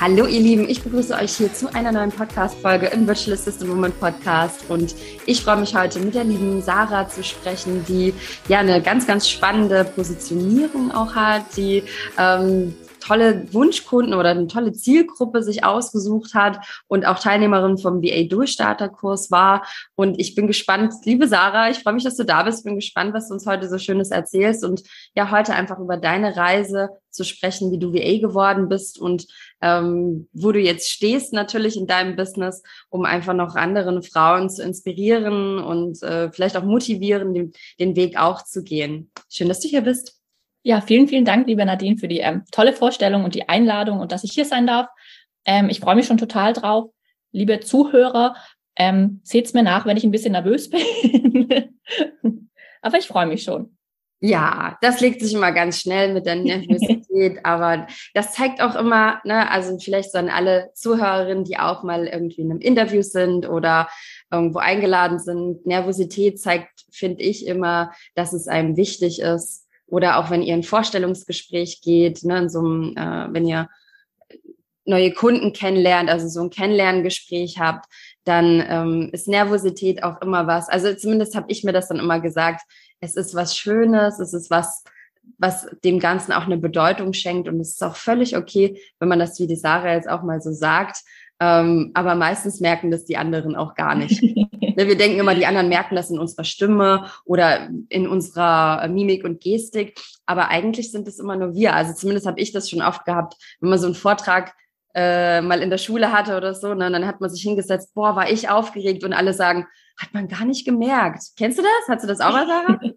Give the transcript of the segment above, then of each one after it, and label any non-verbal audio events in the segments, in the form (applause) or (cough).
Hallo ihr Lieben, ich begrüße euch hier zu einer neuen Podcast-Folge im Virtual Assistant Woman Podcast und ich freue mich heute mit der lieben Sarah zu sprechen, die ja eine ganz, ganz spannende Positionierung auch hat, die ähm, tolle Wunschkunden oder eine tolle Zielgruppe sich ausgesucht hat und auch Teilnehmerin vom VA Durchstarterkurs war. Und ich bin gespannt, liebe Sarah, ich freue mich, dass du da bist. Bin gespannt, was du uns heute so Schönes erzählst und ja, heute einfach über deine Reise zu sprechen, wie du VA geworden bist und ähm, wo du jetzt stehst natürlich in deinem Business, um einfach noch anderen Frauen zu inspirieren und äh, vielleicht auch motivieren, den, den Weg auch zu gehen. Schön, dass du hier bist. Ja, vielen, vielen Dank, liebe Nadine, für die ähm, tolle Vorstellung und die Einladung und dass ich hier sein darf. Ähm, ich freue mich schon total drauf. Liebe Zuhörer, ähm, seht's mir nach, wenn ich ein bisschen nervös (laughs) bin. aber ich freue mich schon. Ja, das legt sich immer ganz schnell mit der Nervosität, (laughs) aber das zeigt auch immer, ne, also vielleicht so an alle Zuhörerinnen, die auch mal irgendwie in einem Interview sind oder irgendwo eingeladen sind. Nervosität zeigt, finde ich, immer, dass es einem wichtig ist, oder auch wenn ihr ein Vorstellungsgespräch geht, ne, in so einem, äh, wenn ihr neue Kunden kennenlernt, also so ein Kennenlerngespräch habt, dann ähm, ist Nervosität auch immer was. Also zumindest habe ich mir das dann immer gesagt. Es ist was Schönes, es ist was, was dem Ganzen auch eine Bedeutung schenkt und es ist auch völlig okay, wenn man das wie die Sarah jetzt auch mal so sagt. Ähm, aber meistens merken das die anderen auch gar nicht. (laughs) Ne, wir denken immer, die anderen merken das in unserer Stimme oder in unserer Mimik und Gestik. Aber eigentlich sind es immer nur wir. Also zumindest habe ich das schon oft gehabt, wenn man so einen Vortrag äh, mal in der Schule hatte oder so, ne, dann hat man sich hingesetzt, boah, war ich aufgeregt und alle sagen, hat man gar nicht gemerkt. Kennst du das? Hast du das auch mal, Sarah? (laughs)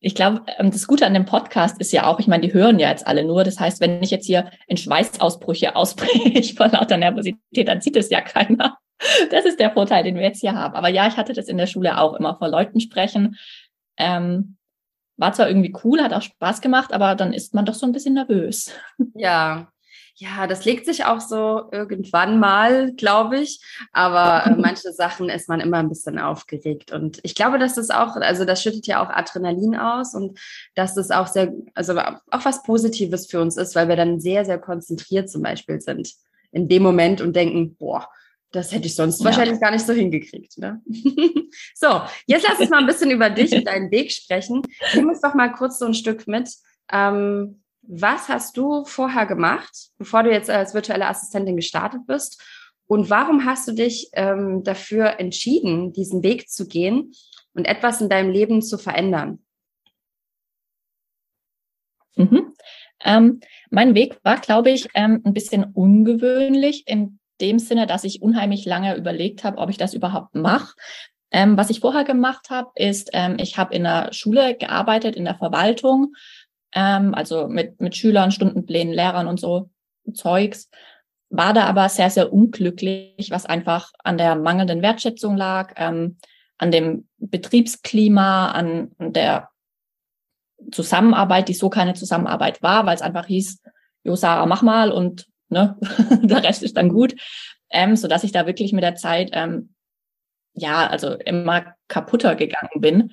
Ich glaube, ähm, das Gute an dem Podcast ist ja auch, ich meine, die hören ja jetzt alle nur. Das heißt, wenn ich jetzt hier in Schweißausbrüche (laughs) ausbreche vor lauter Nervosität, dann sieht es ja keiner. Das ist der Vorteil, den wir jetzt hier haben. Aber ja, ich hatte das in der Schule auch immer vor Leuten sprechen. Ähm, war zwar irgendwie cool, hat auch Spaß gemacht, aber dann ist man doch so ein bisschen nervös. Ja, ja, das legt sich auch so irgendwann mal, glaube ich. Aber äh, manche Sachen ist man immer ein bisschen aufgeregt. Und ich glaube, dass das auch, also das schüttet ja auch Adrenalin aus und dass das auch sehr, also auch was Positives für uns ist, weil wir dann sehr, sehr konzentriert zum Beispiel sind in dem Moment und denken, boah, das hätte ich sonst ja. wahrscheinlich gar nicht so hingekriegt. Ne? (laughs) so, jetzt lass uns mal ein bisschen über dich und deinen Weg sprechen. Nimm uns doch mal kurz so ein Stück mit. Ähm, was hast du vorher gemacht, bevor du jetzt als virtuelle Assistentin gestartet bist? Und warum hast du dich ähm, dafür entschieden, diesen Weg zu gehen und etwas in deinem Leben zu verändern? Mhm. Ähm, mein Weg war, glaube ich, ähm, ein bisschen ungewöhnlich in dem Sinne, dass ich unheimlich lange überlegt habe, ob ich das überhaupt mache. Ähm, was ich vorher gemacht habe, ist, ähm, ich habe in der Schule gearbeitet, in der Verwaltung ähm, also mit, mit Schülern, Stundenplänen, Lehrern und so Zeugs, war da aber sehr, sehr unglücklich, was einfach an der mangelnden Wertschätzung lag, ähm, an dem Betriebsklima, an der Zusammenarbeit, die so keine Zusammenarbeit war, weil es einfach hieß, Jo, Sarah, mach mal und ne, (laughs) der Rest ist dann gut. Ähm, so dass ich da wirklich mit der Zeit ähm, ja, also immer kaputter gegangen bin.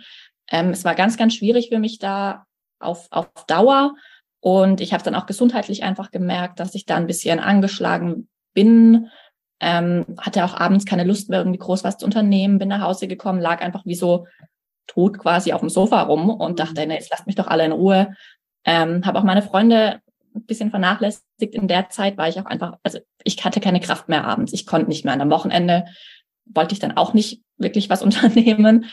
Ähm, es war ganz, ganz schwierig für mich da auf, auf Dauer. Und ich habe dann auch gesundheitlich einfach gemerkt, dass ich da ein bisschen angeschlagen bin. Ähm, hatte auch abends keine Lust mehr, irgendwie groß was zu unternehmen, bin nach Hause gekommen, lag einfach wie so tot quasi auf dem Sofa rum und mhm. dachte, nee, jetzt lasst mich doch alle in Ruhe. Ähm, habe auch meine Freunde ein bisschen vernachlässigt in der Zeit, weil ich auch einfach, also ich hatte keine Kraft mehr abends, ich konnte nicht mehr. Und am Wochenende wollte ich dann auch nicht wirklich was (laughs) unternehmen.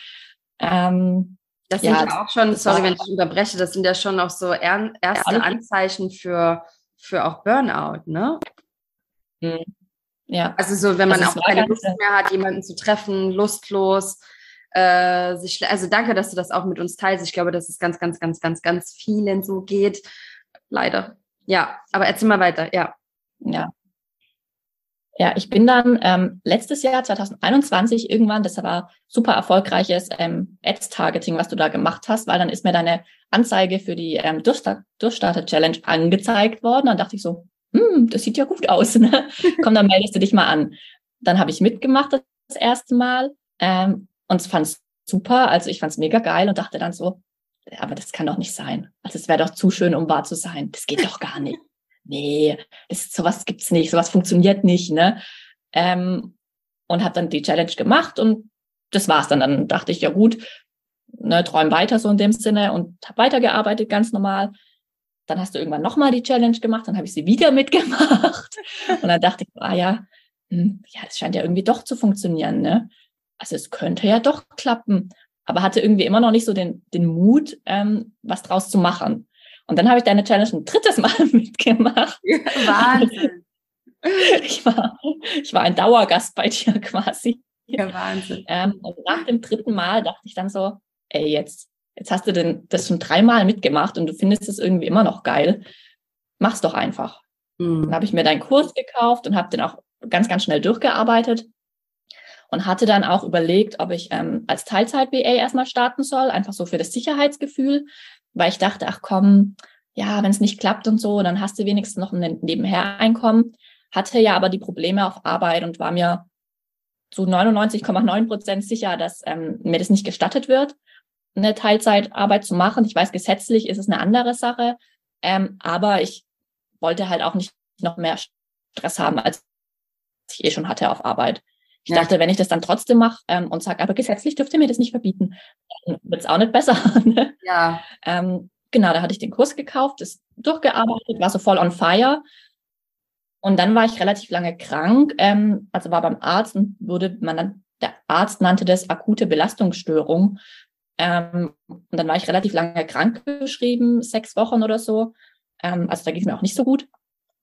Ähm, das sind ja, ja auch schon, sorry, wenn ich unterbreche, das sind ja schon auch so erste ja, Anzeichen für, für auch Burnout, ne? Mhm. Ja. Also so, wenn man also auch keine Lust mehr hat, jemanden zu treffen, lustlos, äh, sich, also danke, dass du das auch mit uns teilst. Ich glaube, dass es ganz, ganz, ganz, ganz, ganz vielen so geht. Leider. Ja, aber erzähl mal weiter, ja. Ja, ja, ich bin dann ähm, letztes Jahr, 2021, irgendwann, das war super erfolgreiches ähm, Ads-Targeting, was du da gemacht hast, weil dann ist mir deine Anzeige für die ähm, Durchstarter-Challenge angezeigt worden. Dann dachte ich so, hm, das sieht ja gut aus. Ne? (laughs) Komm, dann meldest du dich mal an. Dann habe ich mitgemacht das erste Mal ähm, und fand es super. Also ich fand es mega geil und dachte dann so, aber das kann doch nicht sein. Also es wäre doch zu schön, um wahr zu sein. Das geht doch gar nicht. (laughs) nee, das, sowas gibt's nicht, sowas funktioniert nicht, ne? Ähm, und habe dann die Challenge gemacht und das war's dann. Dann dachte ich, ja gut, ne, träum weiter so in dem Sinne und habe weitergearbeitet, ganz normal. Dann hast du irgendwann nochmal die Challenge gemacht, dann habe ich sie wieder (laughs) mitgemacht. Und dann dachte ich, ah ja, hm, ja, das scheint ja irgendwie doch zu funktionieren, ne? Also es könnte ja doch klappen, aber hatte irgendwie immer noch nicht so den, den Mut, ähm, was draus zu machen. Und dann habe ich deine Challenge ein drittes Mal (laughs) mitgemacht. Wahnsinn. (laughs) Ich war, ich war ein Dauergast bei dir quasi. Ja, Wahnsinn. Ähm, und nach dem dritten Mal dachte ich dann so, ey, jetzt, jetzt hast du denn das schon dreimal mitgemacht und du findest es irgendwie immer noch geil. Mach's doch einfach. Mhm. Dann habe ich mir deinen Kurs gekauft und habe den auch ganz, ganz schnell durchgearbeitet und hatte dann auch überlegt, ob ich ähm, als Teilzeit-BA erstmal starten soll, einfach so für das Sicherheitsgefühl, weil ich dachte, ach komm, ja, wenn es nicht klappt und so, dann hast du wenigstens noch ein Nebenher-Einkommen. Hatte ja aber die Probleme auf Arbeit und war mir zu 99,9 Prozent sicher, dass ähm, mir das nicht gestattet wird, eine Teilzeitarbeit zu machen. Ich weiß, gesetzlich ist es eine andere Sache, ähm, aber ich wollte halt auch nicht noch mehr Stress haben, als ich eh schon hatte auf Arbeit. Ich ja. dachte, wenn ich das dann trotzdem mache ähm, und sage, aber gesetzlich dürft ihr mir das nicht verbieten, dann wird es auch nicht besser. (laughs) Ne? Ja. Ähm, genau, da hatte ich den Kurs gekauft, ist durchgearbeitet, war so voll on fire. Und dann war ich relativ lange krank, ähm, also war beim Arzt und wurde man dann, der Arzt nannte das akute Belastungsstörung. Ähm, und dann war ich relativ lange krank geschrieben, sechs Wochen oder so. Ähm, also da ging es mir auch nicht so gut.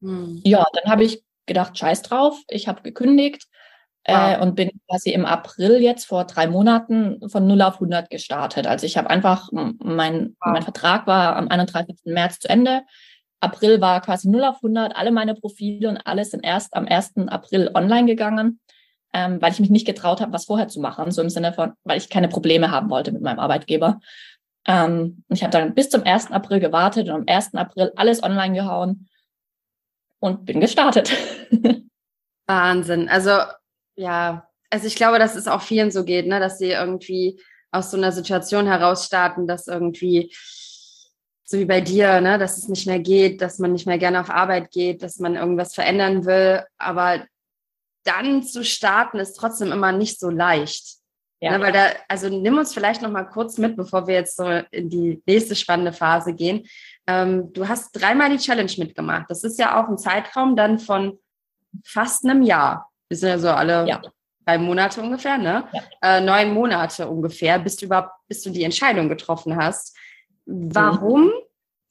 Hm. Ja, dann habe ich gedacht, scheiß drauf, ich habe gekündigt äh, wow. und bin quasi im April jetzt vor drei Monaten von 0 auf 100 gestartet. Also ich habe einfach, mein, wow. mein Vertrag war am 31. März zu Ende. April war quasi 0 auf 100. Alle meine Profile und alles sind erst am 1. April online gegangen, ähm, weil ich mich nicht getraut habe, was vorher zu machen. So im Sinne von, weil ich keine Probleme haben wollte mit meinem Arbeitgeber. Ähm, ich habe dann bis zum 1. April gewartet und am 1. April alles online gehauen und bin gestartet. (laughs) Wahnsinn. Also ja, also ich glaube, dass es auch vielen so geht, ne, dass sie irgendwie aus so einer Situation heraus starten, dass irgendwie so wie bei dir, ne, dass es nicht mehr geht, dass man nicht mehr gerne auf Arbeit geht, dass man irgendwas verändern will, aber dann zu starten ist trotzdem immer nicht so leicht. Ja. Ne, weil da, also nimm uns vielleicht noch mal kurz mit, bevor wir jetzt so in die nächste spannende Phase gehen. Ähm, du hast dreimal die Challenge mitgemacht. Das ist ja auch ein Zeitraum dann von fast einem Jahr. Wir sind ja so alle ja. drei Monate ungefähr, ne? Ja. Äh, neun Monate ungefähr, bis du überhaupt, bis du die Entscheidung getroffen hast. Warum? Mhm.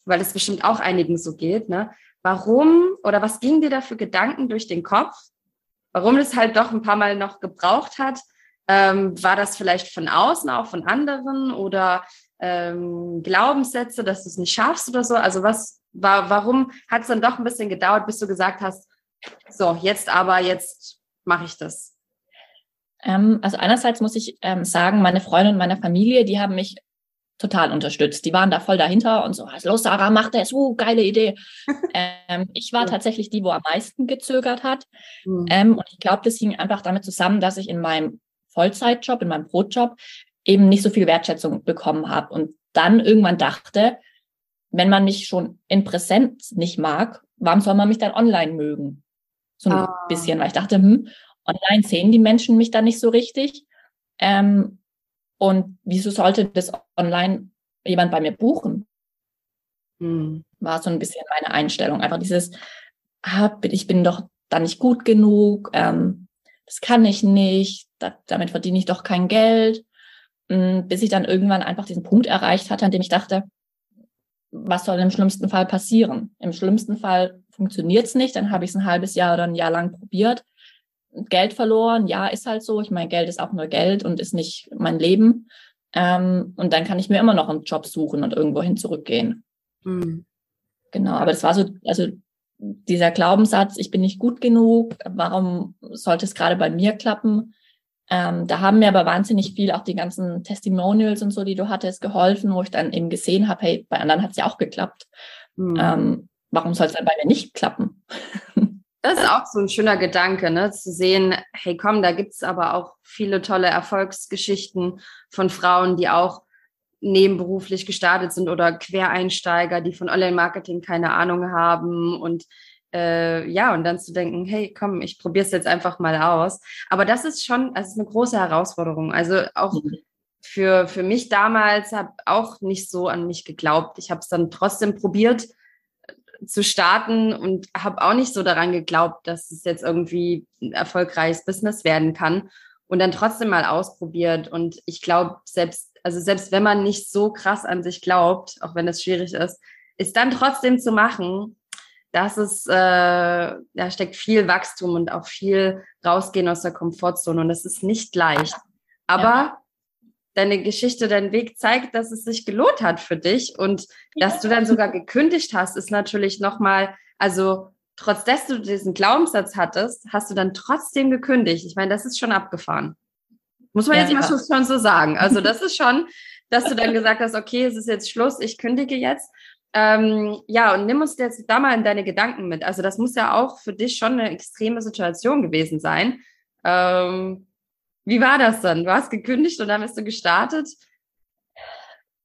Weil es bestimmt auch einigen so geht, ne? Warum oder was ging dir da für Gedanken durch den Kopf? Warum es halt doch ein paar Mal noch gebraucht hat, ähm, war das vielleicht von außen, auch von anderen oder ähm, Glaubenssätze, dass du es nicht schaffst oder so? Also was war, warum hat es dann doch ein bisschen gedauert, bis du gesagt hast, so, jetzt aber, jetzt mache ich das? Ähm, also einerseits muss ich ähm, sagen, meine Freunde und meine Familie, die haben mich total unterstützt. Die waren da voll dahinter und so, los Sarah, mach das, uh, geile Idee. (laughs) ähm, ich war tatsächlich die, wo am meisten gezögert hat. Mhm. Ähm, und ich glaube, das hing einfach damit zusammen, dass ich in meinem Vollzeitjob, in meinem Brotjob eben nicht so viel Wertschätzung bekommen habe und dann irgendwann dachte, wenn man mich schon in Präsenz nicht mag, warum soll man mich dann online mögen? So ein ah. bisschen, weil ich dachte, hm, online sehen die Menschen mich dann nicht so richtig. Ähm, und wieso sollte das online jemand bei mir buchen? Hm. War so ein bisschen meine Einstellung. Einfach dieses, ah, ich bin doch da nicht gut genug, ähm, das kann ich nicht, da, damit verdiene ich doch kein Geld. Mm, bis ich dann irgendwann einfach diesen Punkt erreicht hatte, an dem ich dachte, was soll im schlimmsten Fall passieren? Im schlimmsten Fall funktioniert es nicht, dann habe ich es ein halbes Jahr oder ein Jahr lang probiert. Geld verloren, ja, ist halt so. Ich meine, Geld ist auch nur Geld und ist nicht mein Leben. Ähm, und dann kann ich mir immer noch einen Job suchen und irgendwohin zurückgehen. Mhm. Genau, aber das war so, also dieser Glaubenssatz, ich bin nicht gut genug, warum sollte es gerade bei mir klappen? Ähm, da haben mir aber wahnsinnig viel auch die ganzen Testimonials und so, die du hattest, geholfen, wo ich dann eben gesehen habe, hey, bei anderen hat es ja auch geklappt. Mhm. Ähm, warum soll es dann bei mir nicht klappen? (laughs) Das ist auch so ein schöner Gedanke, ne? zu sehen, hey komm, da gibt es aber auch viele tolle Erfolgsgeschichten von Frauen, die auch nebenberuflich gestartet sind oder Quereinsteiger, die von Online-Marketing keine Ahnung haben und äh, ja, und dann zu denken, hey, komm, ich probiere es jetzt einfach mal aus. Aber das ist schon, das ist eine große Herausforderung. Also auch mhm. für, für mich damals habe auch nicht so an mich geglaubt. Ich habe es dann trotzdem probiert zu starten und habe auch nicht so daran geglaubt, dass es jetzt irgendwie ein erfolgreiches Business werden kann und dann trotzdem mal ausprobiert. Und ich glaube, selbst, also selbst wenn man nicht so krass an sich glaubt, auch wenn es schwierig ist, ist dann trotzdem zu machen das ist, äh, da steckt viel Wachstum und auch viel rausgehen aus der Komfortzone und das ist nicht leicht. Aber ja. Deine Geschichte, dein Weg zeigt, dass es sich gelohnt hat für dich und ja. dass du dann sogar gekündigt hast, ist natürlich nochmal, also trotz dass du diesen Glaubenssatz hattest, hast du dann trotzdem gekündigt. Ich meine, das ist schon abgefahren. Muss man ja, jetzt mal schon so sagen. Also das ist schon, dass du dann gesagt hast, okay, es ist jetzt Schluss, ich kündige jetzt. Ähm, ja, und nimm uns jetzt da mal in deine Gedanken mit. Also das muss ja auch für dich schon eine extreme Situation gewesen sein. Ähm, wie war das dann? Du hast gekündigt und dann bist du gestartet?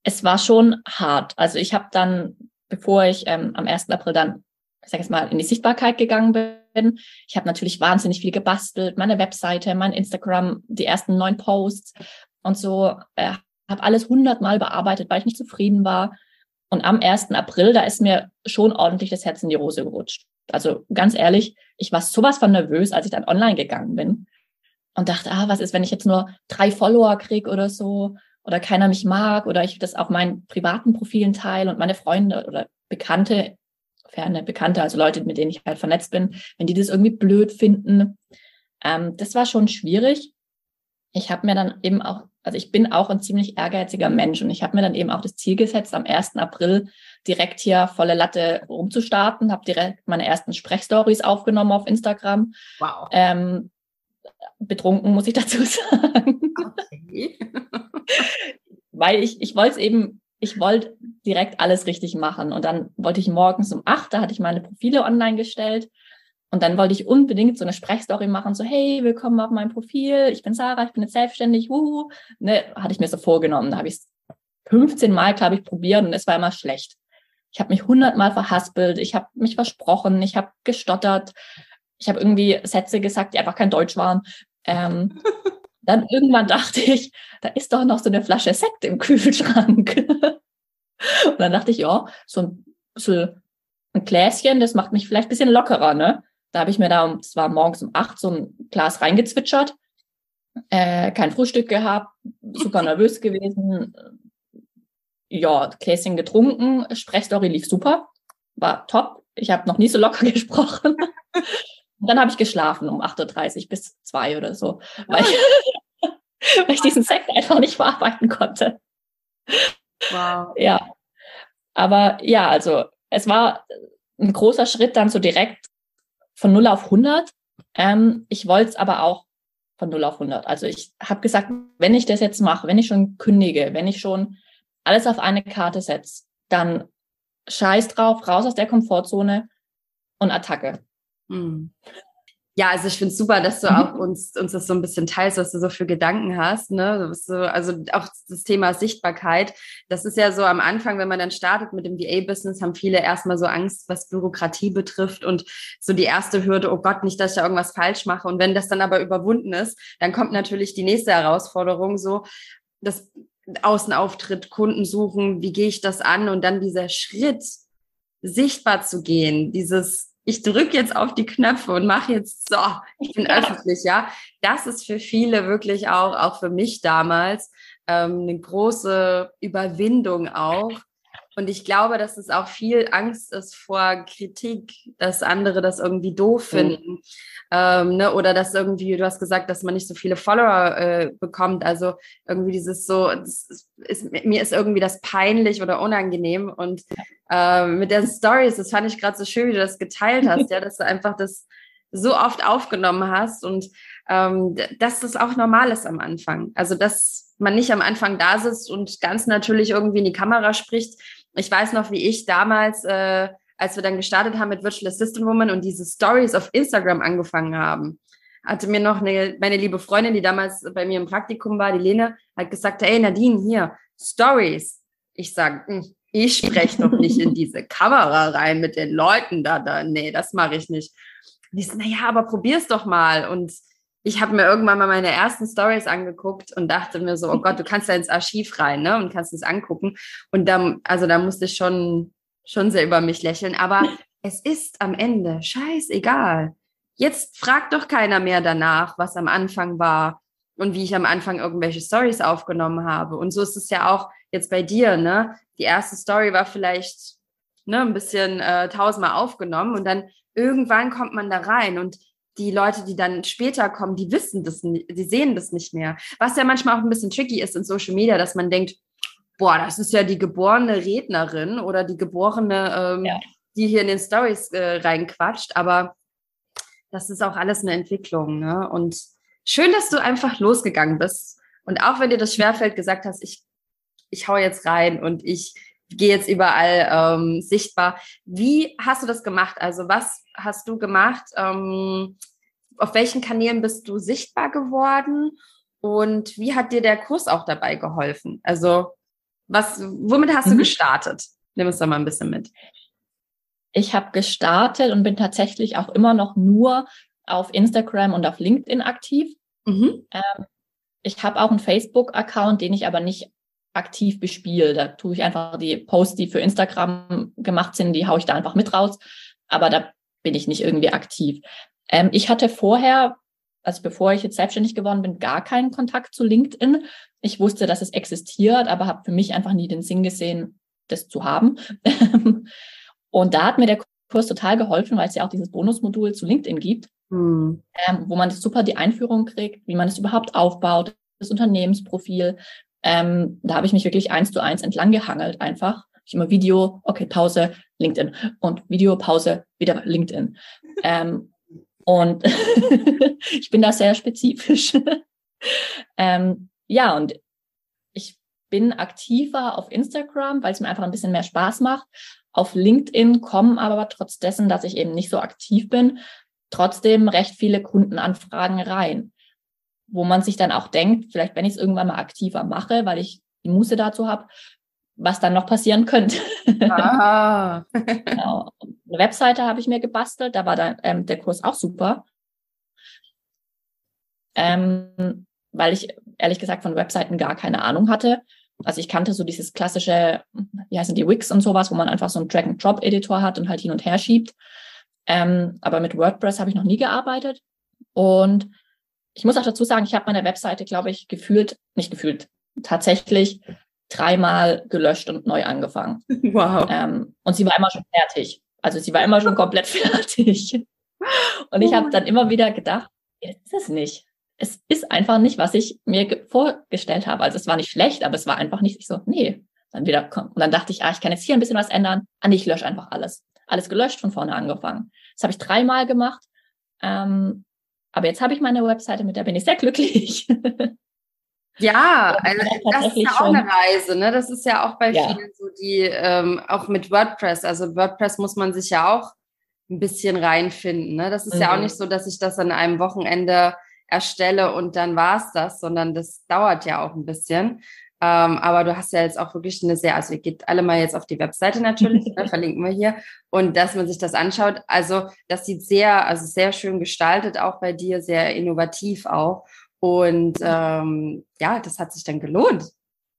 Es war schon hart. Also ich habe dann, bevor ich ähm, am 1. April dann, ich sage jetzt mal, in die Sichtbarkeit gegangen bin, ich habe natürlich wahnsinnig viel gebastelt, meine Webseite, mein Instagram, die ersten neun Posts und so, äh, habe alles hundertmal bearbeitet, weil ich nicht zufrieden war und am 1. April, da ist mir schon ordentlich das Herz in die Hose gerutscht. Also ganz ehrlich, ich war sowas von nervös, als ich dann online gegangen bin und dachte, ah, was ist, wenn ich jetzt nur drei Follower krieg oder so oder keiner mich mag oder ich das auf meinen privaten Profilen teile und meine Freunde oder Bekannte, ferne Bekannte, also Leute, mit denen ich halt vernetzt bin, wenn die das irgendwie blöd finden. Ähm, das war schon schwierig. Ich habe mir dann eben auch also ich bin auch ein ziemlich ehrgeiziger Mensch und ich habe mir dann eben auch das Ziel gesetzt, am 1. April direkt hier volle Latte rumzustarten, habe direkt meine ersten Sprechstories aufgenommen auf Instagram. Wow. Ähm, betrunken, muss ich dazu (laughs) sagen. Okay. Weil ich, ich wollte es eben, ich wollte direkt alles richtig machen. Und dann wollte ich morgens um acht, da hatte ich meine Profile online gestellt und dann wollte ich unbedingt so eine Sprechstory machen, so, hey, willkommen auf meinem Profil, ich bin Sarah, ich bin jetzt selbstständig, wuhu. Ne, hatte ich mir so vorgenommen. Da habe ich es 15 Mal, glaube ich, probiert und es war immer schlecht. Ich habe mich 100 Mal verhaspelt, ich habe mich versprochen, ich habe gestottert, ich habe irgendwie Sätze gesagt, die einfach kein Deutsch waren. Ähm, (laughs) dann irgendwann dachte ich, da ist doch noch so eine Flasche Sekt im Kühlschrank. (laughs) und dann dachte ich, ja, so ein bisschen ein Gläschen, das macht mich vielleicht ein bisschen lockerer, ne? Da habe ich mir da, es war morgens um acht, so ein Glas reingezwitschert, äh, kein Frühstück gehabt, super (laughs) nervös gewesen. Ja, Gläschen getrunken, Sprechstory lief super, war top. Ich habe noch nie so locker gesprochen. Und dann habe ich geschlafen um 8.30 Uhr bis zwei oder so, weil ich, (laughs) weil ich diesen Sekt einfach nicht verarbeiten konnte. Wow. Ja. Aber ja, also es war ein großer Schritt, dann so direkt von 0 auf 100. Ähm, ich wollte es aber auch von 0 auf 100. Also ich habe gesagt, wenn ich das jetzt mache, wenn ich schon kündige, wenn ich schon alles auf eine Karte setze, dann scheiß drauf, raus aus der Komfortzone und Attacke. Hm. Ja, also ich finde es super, dass du mhm. auch uns, uns das so ein bisschen teilst, was du so für Gedanken hast. Ne? So, also auch das Thema Sichtbarkeit. Das ist ja so am Anfang, wenn man dann startet mit dem VA-Business, haben viele erstmal so Angst, was Bürokratie betrifft und so die erste Hürde, oh Gott, nicht, dass ich da irgendwas falsch mache. Und wenn das dann aber überwunden ist, dann kommt natürlich die nächste Herausforderung, so das Außenauftritt, Kunden suchen, wie gehe ich das an? Und dann dieser Schritt, sichtbar zu gehen, dieses ich drücke jetzt auf die Knöpfe und mache jetzt so, ich bin ja. öffentlich, ja. Das ist für viele wirklich auch, auch für mich damals, ähm, eine große Überwindung auch. Und ich glaube, dass es auch viel Angst ist vor Kritik, dass andere das irgendwie doof mhm. finden. Mhm. Ähm, ne? Oder dass irgendwie, du hast gesagt, dass man nicht so viele Follower äh, bekommt. Also irgendwie dieses so, ist, mir ist irgendwie das peinlich oder unangenehm. Und äh, mit den Stories, das fand ich gerade so schön, wie du das geteilt hast, (laughs) ja, dass du einfach das so oft aufgenommen hast und ähm, dass das auch normal ist am Anfang. Also dass man nicht am Anfang da sitzt und ganz natürlich irgendwie in die Kamera spricht. Ich weiß noch, wie ich damals äh, als wir dann gestartet haben mit Virtual Assistant Woman und diese Stories auf Instagram angefangen haben, hatte mir noch eine, meine liebe Freundin, die damals bei mir im Praktikum war, die Lene, hat gesagt, hey Nadine, hier, Stories. Ich sage, hm, ich spreche doch nicht in diese Kamera rein mit den Leuten da. da. Nee, das mache ich nicht. Und ich naja, aber probier's doch mal. Und ich habe mir irgendwann mal meine ersten Stories angeguckt und dachte mir so, oh Gott, du kannst da ins Archiv rein, ne? Und kannst es angucken. Und dann, also da musste ich schon, schon sehr über mich lächeln. Aber es ist am Ende scheißegal. Jetzt fragt doch keiner mehr danach, was am Anfang war und wie ich am Anfang irgendwelche Stories aufgenommen habe. Und so ist es ja auch jetzt bei dir, ne? Die erste Story war vielleicht ne, ein bisschen äh, tausendmal aufgenommen und dann irgendwann kommt man da rein und die Leute, die dann später kommen, die wissen das, die sehen das nicht mehr. Was ja manchmal auch ein bisschen tricky ist in Social Media, dass man denkt, boah, das ist ja die geborene Rednerin oder die geborene, ähm, ja. die hier in den Stories äh, reinquatscht. Aber das ist auch alles eine Entwicklung. Ne? Und schön, dass du einfach losgegangen bist. Und auch wenn dir das schwerfällt, gesagt hast, ich, ich hau jetzt rein und ich gehe jetzt überall ähm, sichtbar. Wie hast du das gemacht? Also was hast du gemacht? Ähm, auf welchen Kanälen bist du sichtbar geworden? Und wie hat dir der Kurs auch dabei geholfen? Also was, womit hast mhm. du gestartet? Nimm uns da mal ein bisschen mit. Ich habe gestartet und bin tatsächlich auch immer noch nur auf Instagram und auf LinkedIn aktiv. Mhm. Ähm, ich habe auch einen Facebook-Account, den ich aber nicht aktiv bespiele. Da tue ich einfach die Posts, die für Instagram gemacht sind, die haue ich da einfach mit raus. Aber da bin ich nicht irgendwie aktiv. Ähm, ich hatte vorher, also bevor ich jetzt selbstständig geworden bin, gar keinen Kontakt zu LinkedIn. Ich wusste, dass es existiert, aber habe für mich einfach nie den Sinn gesehen, das zu haben. (laughs) Und da hat mir der Kurs total geholfen, weil es ja auch dieses Bonusmodul zu LinkedIn gibt, hm. ähm, wo man super die Einführung kriegt, wie man es überhaupt aufbaut, das Unternehmensprofil, ähm, da habe ich mich wirklich eins zu eins entlang gehangelt einfach. Ich immer Video, okay, Pause, LinkedIn und Video, Pause, wieder LinkedIn. Ähm, und (laughs) ich bin da sehr spezifisch. (laughs) ähm, ja, und ich bin aktiver auf Instagram, weil es mir einfach ein bisschen mehr Spaß macht. Auf LinkedIn kommen aber trotz dessen, dass ich eben nicht so aktiv bin, trotzdem recht viele Kundenanfragen rein wo man sich dann auch denkt, vielleicht wenn ich es irgendwann mal aktiver mache, weil ich die Muße dazu habe, was dann noch passieren (laughs) könnte. Ah. (laughs) genau. Eine Webseite habe ich mir gebastelt, da war dann ähm, der Kurs auch super. Ähm, weil ich ehrlich gesagt von Webseiten gar keine Ahnung hatte. Also ich kannte so dieses klassische, wie heißen die Wix und sowas, wo man einfach so einen Drag-and-Drop-Editor hat und halt hin und her schiebt. Ähm, aber mit WordPress habe ich noch nie gearbeitet. Und ich muss auch dazu sagen, ich habe meine Webseite, glaube ich, gefühlt, nicht gefühlt, tatsächlich dreimal gelöscht und neu angefangen. (laughs) Wow. Ähm, und sie war immer schon fertig. Also sie war immer schon komplett (laughs) fertig. Und ich habe dann immer wieder gedacht, das ist es nicht. Es ist einfach nicht, was ich mir vorgestellt habe. Also es war nicht schlecht, aber es war einfach nicht ich so, nee, dann wieder. Und dann dachte ich, ah, ich kann jetzt hier ein bisschen was ändern. Ah, nee, ich lösche einfach alles. Alles gelöscht, von vorne angefangen. Das habe ich dreimal gemacht. Ähm, aber jetzt habe ich meine Webseite, mit der bin ich sehr glücklich. Ja, (laughs) also das ist ja auch eine Reise, ne? Das ist ja auch bei ja. vielen so, die ähm, auch mit WordPress. Also WordPress muss man sich ja auch ein bisschen reinfinden. Ne? Das ist mhm. ja auch mhm. nicht so, dass ich das an einem Wochenende erstelle und dann war es das, sondern das dauert ja auch ein bisschen. Ähm, aber du hast ja jetzt auch wirklich eine sehr, also ihr geht alle mal jetzt auf die Webseite natürlich, (laughs) ne, verlinken wir hier, und dass man sich das anschaut. Also das sieht sehr, also sehr schön gestaltet auch bei dir, sehr innovativ auch. Und ähm, ja, das hat sich dann gelohnt.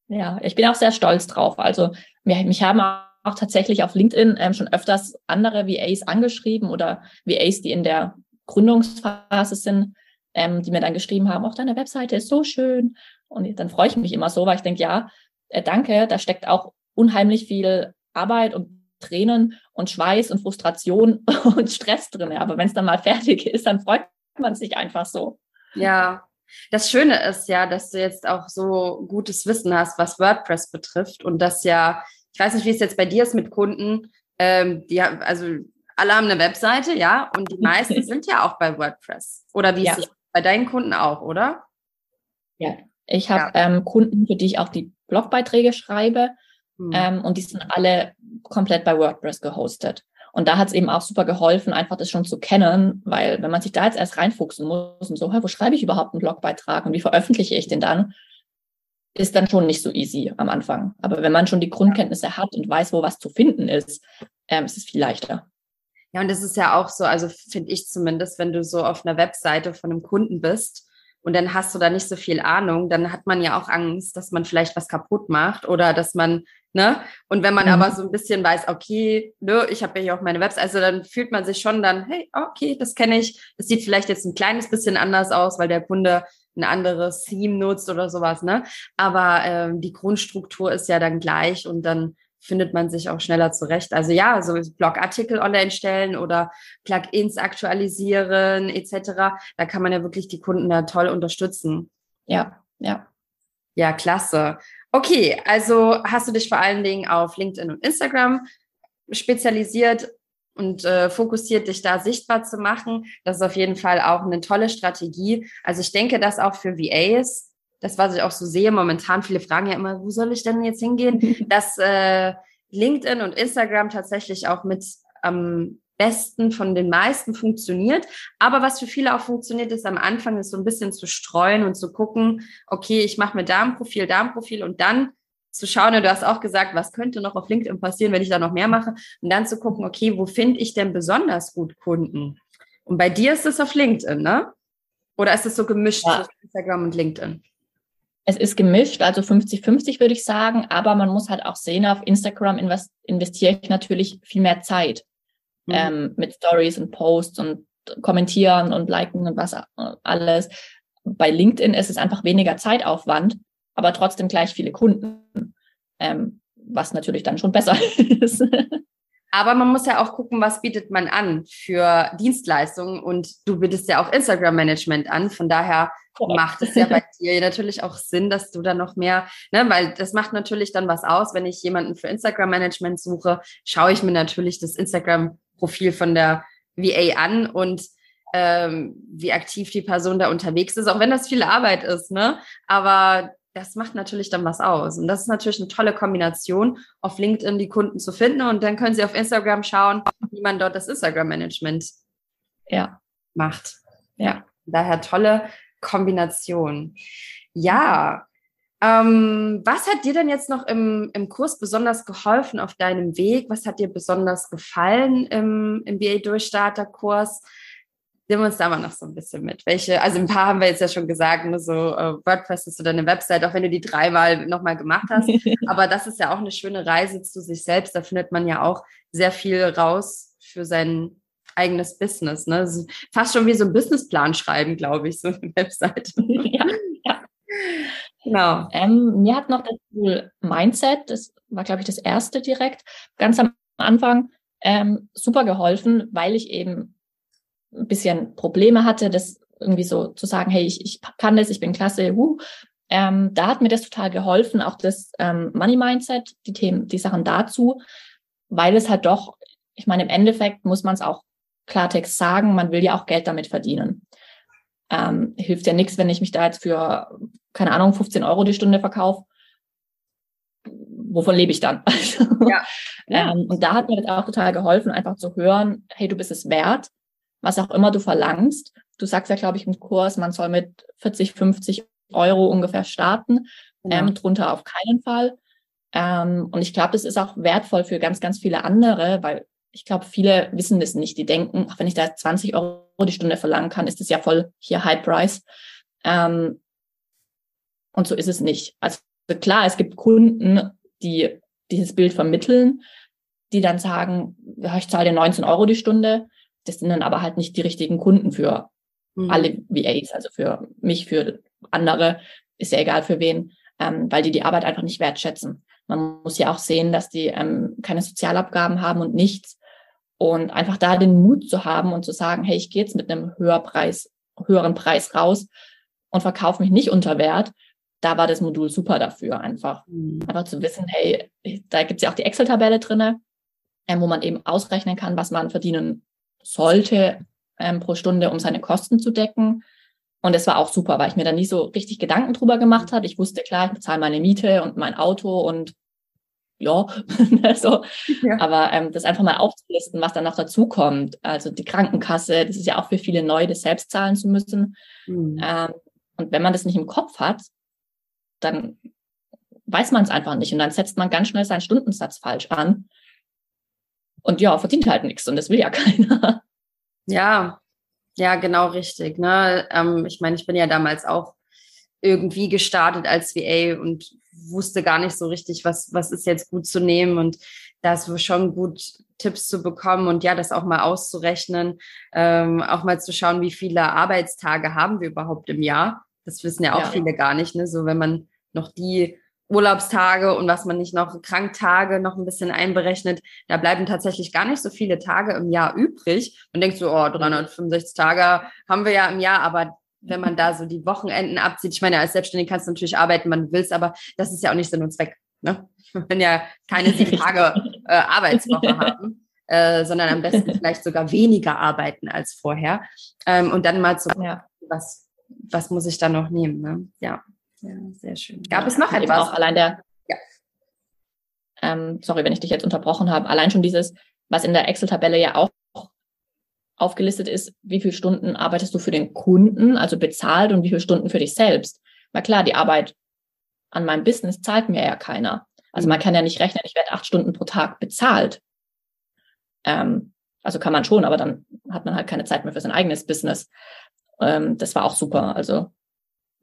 Ja, ich bin auch sehr stolz drauf. Also mich haben auch tatsächlich auf LinkedIn ähm, schon öfters andere VAs angeschrieben oder VAs, die in der Gründungsphase sind, ähm, die mir dann geschrieben haben, auch deine Webseite ist so schön und dann freue ich mich immer so, weil ich denke, ja, äh, danke, da steckt auch unheimlich viel Arbeit und Tränen und Schweiß und Frustration (laughs) und Stress drin. Aber wenn es dann mal fertig (laughs) ist, dann freut man sich einfach so. Ja, das Schöne ist ja, dass du jetzt auch so gutes Wissen hast, was WordPress betrifft und das ja, ich weiß nicht, wie es jetzt bei dir ist mit Kunden, ähm, die also alle haben eine Webseite, ja, und die meisten (laughs) sind ja auch bei WordPress. Oder wie ja. ist es bei deinen Kunden auch, oder? Ja, ich habe ja. ähm, Kunden, für die ich auch die Blogbeiträge schreibe. Mhm. Ähm, und die sind alle komplett bei WordPress gehostet. Und da hat es eben auch super geholfen, einfach das schon zu kennen, weil wenn man sich da jetzt erst reinfuchsen muss und so, wo schreibe ich überhaupt einen Blogbeitrag und wie veröffentliche ich den dann, ist dann schon nicht so easy am Anfang. Aber wenn man schon die Grundkenntnisse hat und weiß, wo was zu finden ist, ähm, ist es viel leichter. Ja, und das ist ja auch so, also finde ich zumindest, wenn du so auf einer Webseite von einem Kunden bist und dann hast du da nicht so viel Ahnung, dann hat man ja auch Angst, dass man vielleicht was kaputt macht oder dass man, ne? Und wenn man mhm. aber so ein bisschen weiß, okay, ne, ich habe ja hier auch meine Webseite, also dann fühlt man sich schon dann, hey, okay, das kenne ich. Das sieht vielleicht jetzt ein kleines bisschen anders aus, weil der Kunde ein anderes Theme nutzt oder sowas, ne? Aber ähm, die Grundstruktur ist ja dann gleich und dann findet man sich auch schneller zurecht. Also ja, so Blogartikel online stellen oder Plugins aktualisieren etc. Da kann man ja wirklich die Kunden da toll unterstützen. Ja, ja. Ja, klasse. Okay, also hast du dich vor allen Dingen auf LinkedIn und Instagram spezialisiert und äh, fokussiert, dich da sichtbar zu machen. Das ist auf jeden Fall auch eine tolle Strategie. Also ich denke, dass auch für VAs das, was ich auch so sehe momentan, viele fragen ja immer, wo soll ich denn jetzt hingehen, (laughs) dass äh, LinkedIn und Instagram tatsächlich auch mit am besten von den meisten funktioniert. Aber was für viele auch funktioniert, ist am Anfang ist so ein bisschen zu streuen und zu gucken, okay, ich mache mir da ein Profil, da ein Profil und dann zu schauen, und du hast auch gesagt, was könnte noch auf LinkedIn passieren, wenn ich da noch mehr mache, und dann zu gucken, okay, wo finde ich denn besonders gut Kunden? Und bei dir ist es auf LinkedIn, ne? Oder ist es so gemischt ja. zwischen Instagram und LinkedIn? Es ist gemischt, also 50-50 würde ich sagen, aber man muss halt auch sehen, auf Instagram invest investiere ich natürlich viel mehr Zeit mhm. ähm, mit Stories und Posts und kommentieren und liken und was alles. Bei LinkedIn ist es einfach weniger Zeitaufwand, aber trotzdem gleich viele Kunden, ähm, was natürlich dann schon besser (laughs) ist. Aber man muss ja auch gucken, was bietet man an für Dienstleistungen und du bietest ja auch Instagram-Management an. Von daher Correct. macht es ja bei (laughs) dir natürlich auch Sinn, dass du da noch mehr, ne, weil das macht natürlich dann was aus. Wenn ich jemanden für Instagram-Management suche, schaue ich mir natürlich das Instagram-Profil von der VA an und ähm, wie aktiv die Person da unterwegs ist, auch wenn das viel Arbeit ist, ne? Aber das macht natürlich dann was aus. Und das ist natürlich eine tolle Kombination, auf LinkedIn die Kunden zu finden. Und dann können Sie auf Instagram schauen, wie man dort das Instagram-Management ja. macht. Ja, daher tolle Kombination. Ja, ähm, was hat dir denn jetzt noch im, im Kurs besonders geholfen auf deinem Weg? Was hat dir besonders gefallen im, im BA-Durchstarter-Kurs? Nimm uns da mal noch so ein bisschen mit. Welche, also ein paar haben wir jetzt ja schon gesagt, ne, so uh, WordPress ist so deine Website, auch wenn du die dreimal nochmal gemacht hast. (laughs) Aber das ist ja auch eine schöne Reise zu sich selbst. Da findet man ja auch sehr viel raus für sein eigenes Business. Ne? fast schon wie so ein Businessplan schreiben, glaube ich, so eine Website. (laughs) ja, ja. Genau. Ähm, mir hat noch das Tool Mindset, das war, glaube ich, das erste direkt, ganz am Anfang ähm, super geholfen, weil ich eben ein bisschen Probleme hatte, das irgendwie so zu sagen, hey, ich, ich kann das, ich bin klasse, huh. Ähm, da hat mir das total geholfen, auch das ähm, Money Mindset, die Themen, die Sachen dazu, weil es halt doch, ich meine, im Endeffekt muss man es auch Klartext sagen, man will ja auch Geld damit verdienen. Ähm, hilft ja nichts, wenn ich mich da jetzt für, keine Ahnung, 15 Euro die Stunde verkaufe. Wovon lebe ich dann? (laughs) ja. ja. Ähm, und da hat mir das auch total geholfen, einfach zu hören, hey, du bist es wert was auch immer du verlangst. Du sagst ja, glaube ich, im Kurs, man soll mit 40, 50 Euro ungefähr starten, ja. ähm, drunter auf keinen Fall. Ähm, und ich glaube, das ist auch wertvoll für ganz, ganz viele andere, weil ich glaube, viele wissen das nicht. Die denken, ach, wenn ich da 20 Euro die Stunde verlangen kann, ist das ja voll hier High Price. Ähm, und so ist es nicht. Also klar, es gibt Kunden, die dieses Bild vermitteln, die dann sagen, ja, ich zahle dir 19 Euro die Stunde. Das sind dann aber halt nicht die richtigen Kunden für mhm. alle VAs, also für mich, für andere, ist ja egal für wen, ähm, weil die die Arbeit einfach nicht wertschätzen. Man muss ja auch sehen, dass die ähm, keine Sozialabgaben haben und nichts. Und einfach da den Mut zu haben und zu sagen, hey, ich gehe jetzt mit einem Höherpreis, höheren Preis raus und verkaufe mich nicht unter Wert, da war das Modul super dafür, einfach. Mhm. Einfach zu wissen, hey, da gibt's ja auch die Excel-Tabelle drinne, ähm, wo man eben ausrechnen kann, was man verdienen sollte ähm, pro Stunde, um seine Kosten zu decken. Und das war auch super, weil ich mir da nie so richtig Gedanken drüber gemacht habe. Ich wusste klar, ich bezahle meine Miete und mein Auto und ja, (laughs) so. Ja. Aber ähm, das einfach mal aufzulisten, was dann noch dazukommt. Also die Krankenkasse, das ist ja auch für viele neu, das selbst zahlen zu müssen. Mhm. Ähm, und wenn man das nicht im Kopf hat, dann weiß man es einfach nicht. Und dann setzt man ganz schnell seinen Stundensatz falsch an. Und ja, verdient halt nichts. Und das will ja (laughs) keiner. Ja, ja, genau richtig. Ne? Ähm, ich meine, ich bin ja damals auch irgendwie gestartet als VA und wusste gar nicht so richtig, was, was ist jetzt gut zu nehmen. Und da ist schon gut, Tipps zu bekommen und ja, das auch mal auszurechnen, ähm, auch mal zu schauen, wie viele Arbeitstage haben wir überhaupt im Jahr. Das wissen ja auch ja. viele gar nicht. Ne? So, wenn man noch die Urlaubstage und was man nicht noch Kranktage noch ein bisschen einberechnet, da bleiben tatsächlich gar nicht so viele Tage im Jahr übrig. Man denkt so, oh, 365 Tage haben wir ja im Jahr, aber wenn man da so die Wochenenden abzieht, ich meine, als Selbstständige kannst du natürlich arbeiten, man will es, aber das ist ja auch nicht Sinn und Zweck. Ne? (laughs) Wenn ja keine sieben Tage äh, Arbeitswoche (laughs) haben, äh, sondern am besten vielleicht sogar weniger arbeiten als vorher. Ähm, und dann mal zu, ja. was, was muss ich da noch nehmen? Ne? Ja. Ja, sehr schön. Gab ja, es noch etwas? Auch allein der, ja. Ähm, sorry, wenn ich dich jetzt unterbrochen habe, allein schon dieses, was in der Excel-Tabelle ja auch aufgelistet ist, wie viele Stunden arbeitest du für den Kunden, also bezahlt und wie viele Stunden für dich selbst. Na klar, die Arbeit an meinem Business zahlt mir ja keiner. Also man mhm. kann ja nicht rechnen, ich werde acht Stunden pro Tag bezahlt. Ähm, also kann man schon, aber dann hat man halt keine Zeit mehr für sein eigenes Business. Ähm, das war auch super. Also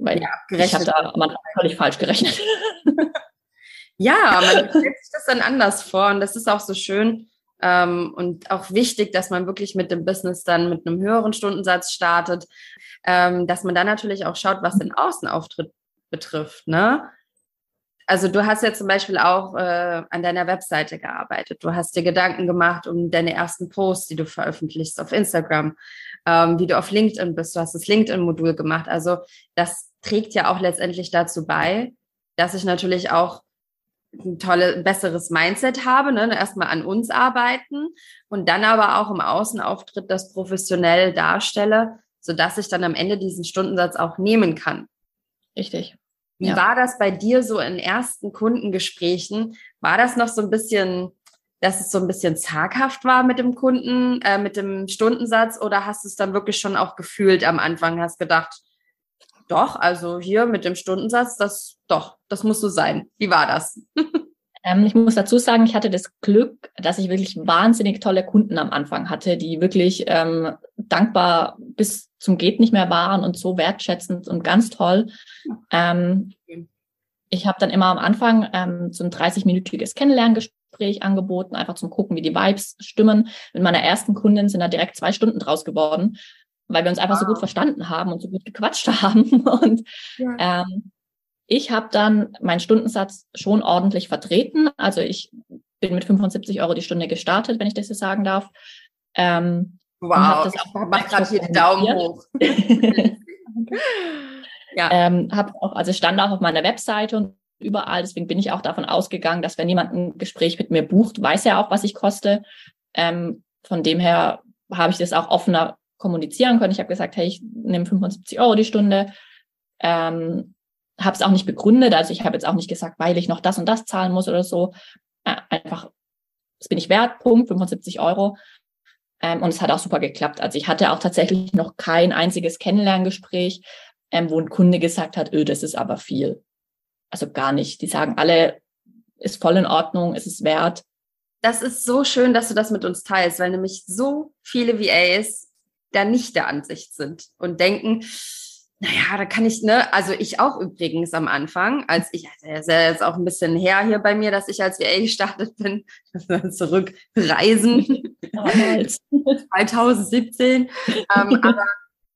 weil ja, ich habe da man völlig falsch gerechnet. (laughs) ja, man stellt sich das dann anders vor und das ist auch so schön ähm, und auch wichtig, dass man wirklich mit dem Business dann mit einem höheren Stundensatz startet, ähm, dass man dann natürlich auch schaut, was den Außenauftritt betrifft. Ne? Also du hast ja zum Beispiel auch äh, an deiner Webseite gearbeitet. Du hast dir Gedanken gemacht um deine ersten Posts, die du veröffentlichst auf Instagram, ähm, wie du auf LinkedIn bist. Du hast das LinkedIn-Modul gemacht. Also das trägt ja auch letztendlich dazu bei, dass ich natürlich auch ein tolles, besseres Mindset habe, ne? erstmal an uns arbeiten und dann aber auch im Außenauftritt das professionell darstelle, sodass ich dann am Ende diesen Stundensatz auch nehmen kann. Richtig. Wie ja. war das bei dir so in ersten Kundengesprächen? War das noch so ein bisschen, dass es so ein bisschen zaghaft war mit dem Kunden, äh, mit dem Stundensatz oder hast du es dann wirklich schon auch gefühlt am Anfang, hast gedacht, doch, also hier mit dem Stundensatz, das doch, das muss so sein. Wie war das? (laughs) Ähm, ich muss dazu sagen, ich hatte das Glück, dass ich wirklich wahnsinnig tolle Kunden am Anfang hatte, die wirklich ähm, dankbar bis zum geht nicht mehr waren und so wertschätzend und ganz toll. Ähm, ich habe dann immer am Anfang ähm, so ein 30-minütiges Kennenlerngespräch angeboten, einfach zum Gucken, wie die Vibes stimmen. Mit meiner ersten Kundin sind da direkt zwei Stunden draus geworden, weil wir uns einfach wow. so gut verstanden haben und so gut gequatscht (laughs) haben. Und ja. ähm, ich habe dann meinen Stundensatz schon ordentlich vertreten. Also ich bin mit 75 Euro die Stunde gestartet, wenn ich das so sagen darf. Ähm, wow, das ich mache gerade hier den Daumen hoch. (laughs) (laughs) ja. Ähm, hab auch, also stand auch auf meiner Webseite und überall. Deswegen bin ich auch davon ausgegangen, dass wenn jemand ein Gespräch mit mir bucht, weiß er auch, was ich koste. Ähm, von dem her habe ich das auch offener kommunizieren können. Ich habe gesagt, hey, ich nehme 75 Euro die Stunde. Ähm, habe es auch nicht begründet. Also ich habe jetzt auch nicht gesagt, weil ich noch das und das zahlen muss oder so. Äh, einfach, das bin ich wert, Punkt, 75 Euro. Ähm, und es hat auch super geklappt. Also ich hatte auch tatsächlich noch kein einziges Kennenlerngespräch, ähm, wo ein Kunde gesagt hat, öh, das ist aber viel. Also gar nicht. Die sagen alle, ist voll in Ordnung, ist es wert. Das ist so schön, dass du das mit uns teilst, weil nämlich so viele VAs da nicht der Ansicht sind und denken, naja, da kann ich, ne, also ich auch übrigens am Anfang, als ich, also ist ja jetzt auch ein bisschen her hier bei mir, dass ich als VA gestartet bin, zurückreisen, (laughs) 2017, (laughs) ähm, aber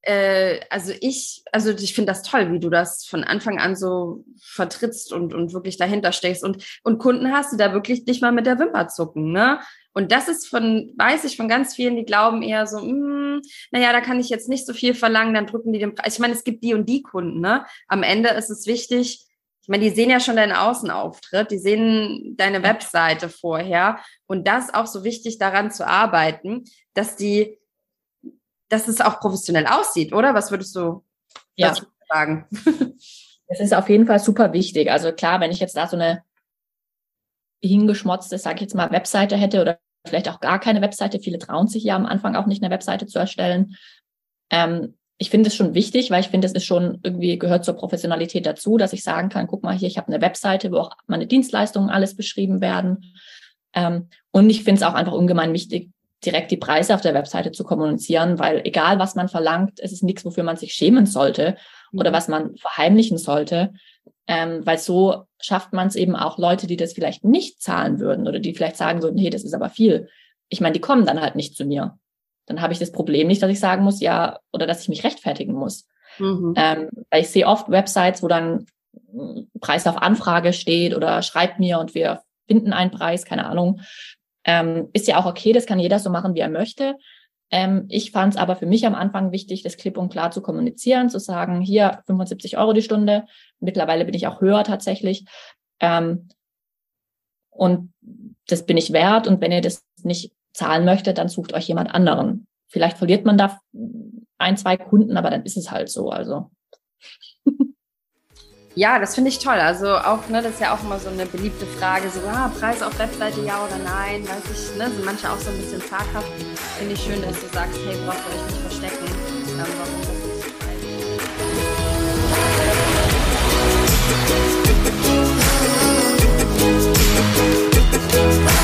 äh, also ich, also ich finde das toll, wie du das von Anfang an so vertrittst und, und wirklich dahinter stehst und, und Kunden hast, die da wirklich nicht mal mit der Wimper zucken, ne? Und das ist von, weiß ich von ganz vielen, die glauben eher so, mm, naja, da kann ich jetzt nicht so viel verlangen, dann drücken die den Preis. Ich meine, es gibt die und die Kunden, ne? Am Ende ist es wichtig, ich meine, die sehen ja schon deinen Außenauftritt, die sehen deine Webseite vorher. Und das ist auch so wichtig, daran zu arbeiten, dass die, dass es auch professionell aussieht, oder? Was würdest du ja. sagen? (laughs) Es ist auf jeden Fall super wichtig. Also klar, wenn ich jetzt da so eine hingeschmotzte, sage ich jetzt mal, Webseite hätte oder vielleicht auch gar keine Webseite. Viele trauen sich ja am Anfang auch nicht eine Webseite zu erstellen. Ähm, ich finde es schon wichtig, weil ich finde, es ist schon irgendwie gehört zur Professionalität dazu, dass ich sagen kann, guck mal hier, ich habe eine Webseite, wo auch meine Dienstleistungen alles beschrieben werden. Ähm, und ich finde es auch einfach ungemein wichtig, direkt die Preise auf der Webseite zu kommunizieren, weil egal was man verlangt, es ist nichts, wofür man sich schämen sollte oder mhm. was man verheimlichen sollte, ähm, weil so schafft man es eben auch Leute, die das vielleicht nicht zahlen würden oder die vielleicht sagen würden, hey, das ist aber viel. Ich meine, die kommen dann halt nicht zu mir dann habe ich das Problem nicht, dass ich sagen muss, ja, oder dass ich mich rechtfertigen muss. Mhm. Ähm, weil ich sehe oft Websites, wo dann Preis auf Anfrage steht oder schreibt mir und wir finden einen Preis, keine Ahnung. Ähm, ist ja auch okay, das kann jeder so machen, wie er möchte. Ähm, ich fand es aber für mich am Anfang wichtig, das klipp und klar zu kommunizieren, zu sagen, hier 75 Euro die Stunde. Mittlerweile bin ich auch höher tatsächlich. Ähm, und das bin ich wert. Und wenn ihr das nicht zahlen möchte, dann sucht euch jemand anderen. Vielleicht verliert man da ein, zwei Kunden, aber dann ist es halt so. Also. (laughs) Ja, das finde ich toll. Also auch, ne, das ist ja auch immer so eine beliebte Frage, so ah, Preis auf Webseite ja oder nein, weiß ich, ne, sind manche auch so ein bisschen zaghaft. Finde ich schön, dass du sagst, hey, braucht ihr euch nicht verstecken, ähm, warum das.